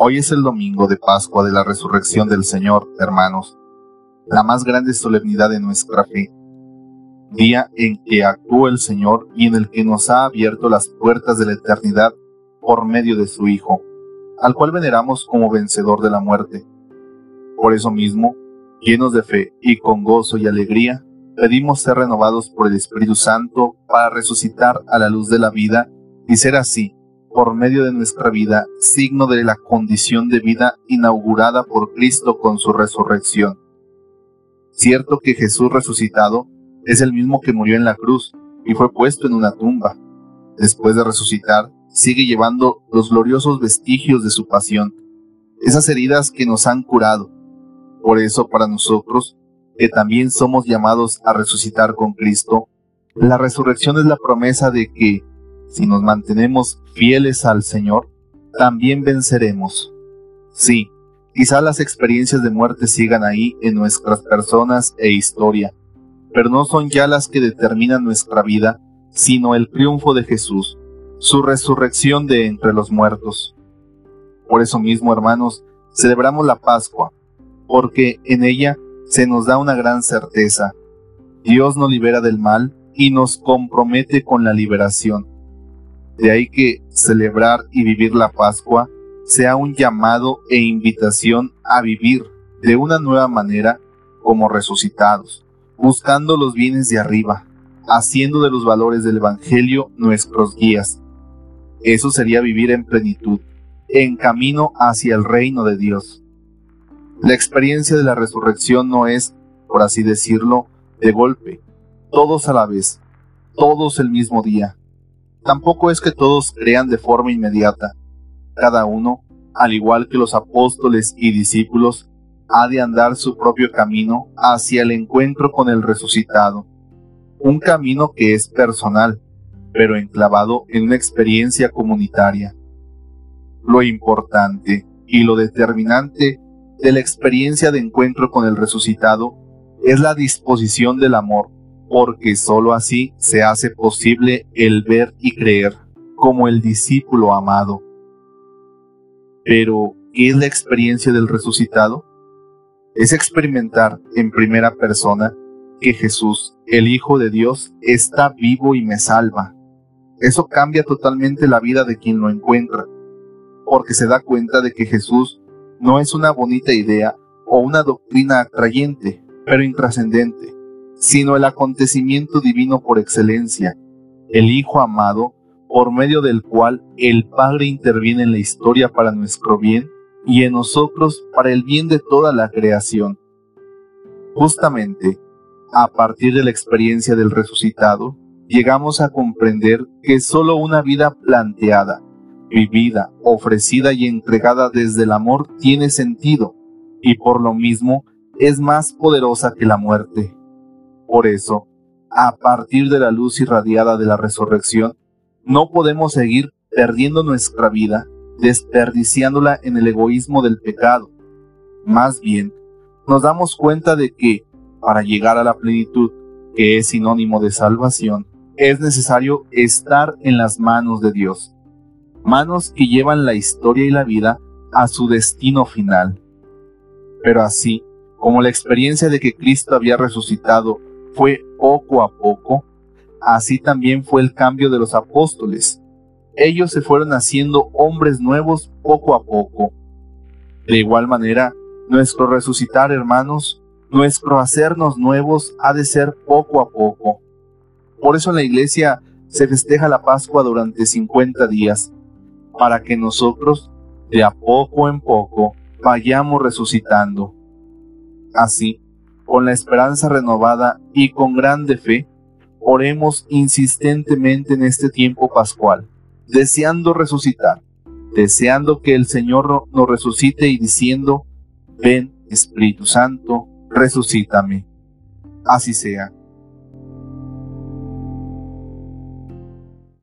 Hoy es el domingo de Pascua de la Resurrección del Señor, hermanos, la más grande solemnidad de nuestra fe, día en que actuó el Señor y en el que nos ha abierto las puertas de la eternidad por medio de su Hijo, al cual veneramos como vencedor de la muerte. Por eso mismo, llenos de fe y con gozo y alegría, pedimos ser renovados por el Espíritu Santo para resucitar a la luz de la vida y ser así por medio de nuestra vida, signo de la condición de vida inaugurada por Cristo con su resurrección. Cierto que Jesús resucitado es el mismo que murió en la cruz y fue puesto en una tumba. Después de resucitar, sigue llevando los gloriosos vestigios de su pasión, esas heridas que nos han curado. Por eso para nosotros, que también somos llamados a resucitar con Cristo, la resurrección es la promesa de que, si nos mantenemos fieles al Señor, también venceremos. Sí, quizá las experiencias de muerte sigan ahí en nuestras personas e historia, pero no son ya las que determinan nuestra vida, sino el triunfo de Jesús, su resurrección de entre los muertos. Por eso mismo, hermanos, celebramos la Pascua, porque en ella se nos da una gran certeza. Dios nos libera del mal y nos compromete con la liberación de ahí que celebrar y vivir la Pascua sea un llamado e invitación a vivir de una nueva manera como resucitados, buscando los bienes de arriba, haciendo de los valores del Evangelio nuestros guías. Eso sería vivir en plenitud, en camino hacia el reino de Dios. La experiencia de la resurrección no es, por así decirlo, de golpe, todos a la vez, todos el mismo día, Tampoco es que todos crean de forma inmediata. Cada uno, al igual que los apóstoles y discípulos, ha de andar su propio camino hacia el encuentro con el resucitado. Un camino que es personal, pero enclavado en una experiencia comunitaria. Lo importante y lo determinante de la experiencia de encuentro con el resucitado es la disposición del amor porque sólo así se hace posible el ver y creer como el discípulo amado. Pero, ¿qué es la experiencia del resucitado? Es experimentar en primera persona que Jesús, el Hijo de Dios, está vivo y me salva. Eso cambia totalmente la vida de quien lo encuentra, porque se da cuenta de que Jesús no es una bonita idea o una doctrina atrayente, pero intrascendente sino el acontecimiento divino por excelencia, el Hijo amado, por medio del cual el Padre interviene en la historia para nuestro bien y en nosotros para el bien de toda la creación. Justamente, a partir de la experiencia del resucitado, llegamos a comprender que sólo una vida planteada, vivida, ofrecida y entregada desde el amor tiene sentido, y por lo mismo es más poderosa que la muerte. Por eso, a partir de la luz irradiada de la resurrección, no podemos seguir perdiendo nuestra vida, desperdiciándola en el egoísmo del pecado. Más bien, nos damos cuenta de que, para llegar a la plenitud, que es sinónimo de salvación, es necesario estar en las manos de Dios, manos que llevan la historia y la vida a su destino final. Pero así, como la experiencia de que Cristo había resucitado fue poco a poco, así también fue el cambio de los apóstoles. Ellos se fueron haciendo hombres nuevos poco a poco. De igual manera, nuestro resucitar, hermanos, nuestro hacernos nuevos ha de ser poco a poco. Por eso en la iglesia se festeja la Pascua durante 50 días, para que nosotros, de a poco en poco, vayamos resucitando. Así, con la esperanza renovada y con grande fe, oremos insistentemente en este tiempo pascual, deseando resucitar, deseando que el Señor nos resucite y diciendo, ven Espíritu Santo, resucítame. Así sea.